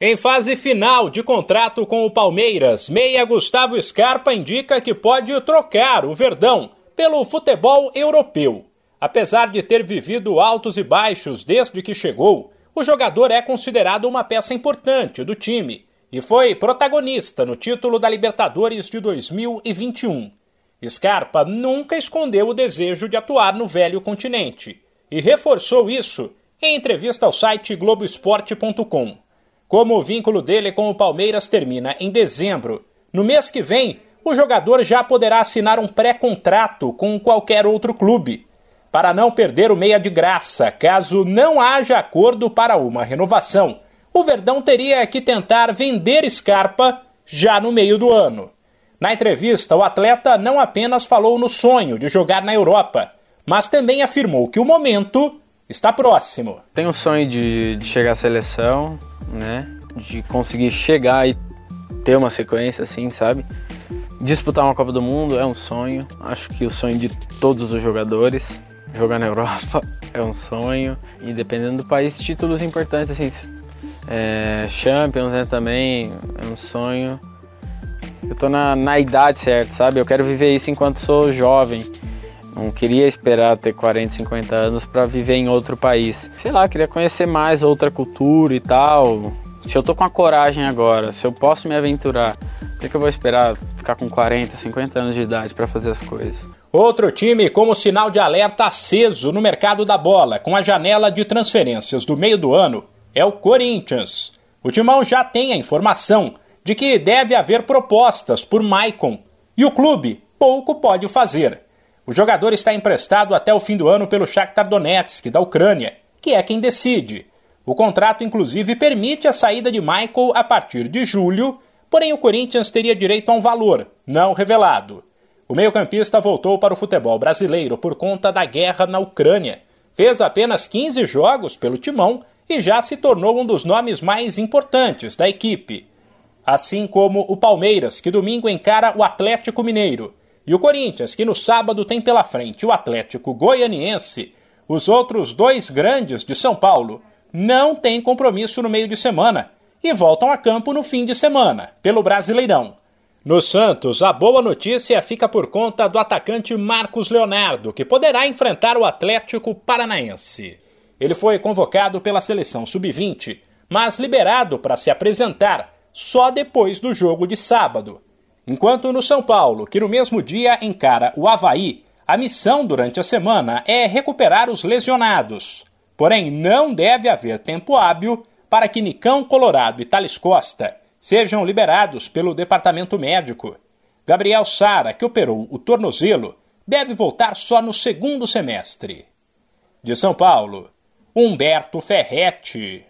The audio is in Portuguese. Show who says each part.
Speaker 1: Em fase final de contrato com o Palmeiras, meia Gustavo Scarpa indica que pode trocar o Verdão pelo futebol europeu. Apesar de ter vivido altos e baixos desde que chegou, o jogador é considerado uma peça importante do time e foi protagonista no título da Libertadores de 2021. Scarpa nunca escondeu o desejo de atuar no velho continente e reforçou isso em entrevista ao site Globoesporte.com. Como o vínculo dele com o Palmeiras termina em dezembro, no mês que vem, o jogador já poderá assinar um pré-contrato com qualquer outro clube, para não perder o meia de graça, caso não haja acordo para uma renovação. O Verdão teria que tentar vender Scarpa já no meio do ano. Na entrevista, o atleta não apenas falou no sonho de jogar na Europa, mas também afirmou que o momento está próximo.
Speaker 2: Tenho um sonho de, de chegar à seleção, né? De conseguir chegar e ter uma sequência assim, sabe? Disputar uma Copa do Mundo é um sonho. Acho que o sonho de todos os jogadores. Jogar na Europa é um sonho. E dependendo do país, títulos importantes, assim, é, Champions né, também é um sonho. Eu tô na, na idade certa, sabe? Eu quero viver isso enquanto sou jovem. Não queria esperar ter 40, 50 anos para viver em outro país. Sei lá, queria conhecer mais outra cultura e tal. Se eu tô com a coragem agora, se eu posso me aventurar, por que, que eu vou esperar ficar com 40, 50 anos de idade para fazer as coisas?
Speaker 1: Outro time como sinal de alerta aceso no mercado da bola, com a janela de transferências do meio do ano, é o Corinthians. O Timão já tem a informação de que deve haver propostas por Maicon e o clube pouco pode fazer. O jogador está emprestado até o fim do ano pelo Shakhtar Donetsk, da Ucrânia, que é quem decide. O contrato, inclusive, permite a saída de Michael a partir de julho, porém o Corinthians teria direito a um valor, não revelado. O meio-campista voltou para o futebol brasileiro por conta da guerra na Ucrânia. Fez apenas 15 jogos pelo timão e já se tornou um dos nomes mais importantes da equipe. Assim como o Palmeiras, que domingo encara o Atlético Mineiro e o Corinthians, que no sábado tem pela frente o Atlético Goianiense, os outros dois grandes de São Paulo não têm compromisso no meio de semana e voltam a campo no fim de semana, pelo Brasileirão. No Santos, a boa notícia fica por conta do atacante Marcos Leonardo, que poderá enfrentar o Atlético Paranaense. Ele foi convocado pela seleção sub-20, mas liberado para se apresentar só depois do jogo de sábado. Enquanto no São Paulo, que no mesmo dia encara o Havaí, a missão durante a semana é recuperar os lesionados. Porém, não deve haver tempo hábil para que Nicão Colorado e Thales Costa sejam liberados pelo departamento médico. Gabriel Sara, que operou o tornozelo, deve voltar só no segundo semestre. De São Paulo, Humberto Ferretti.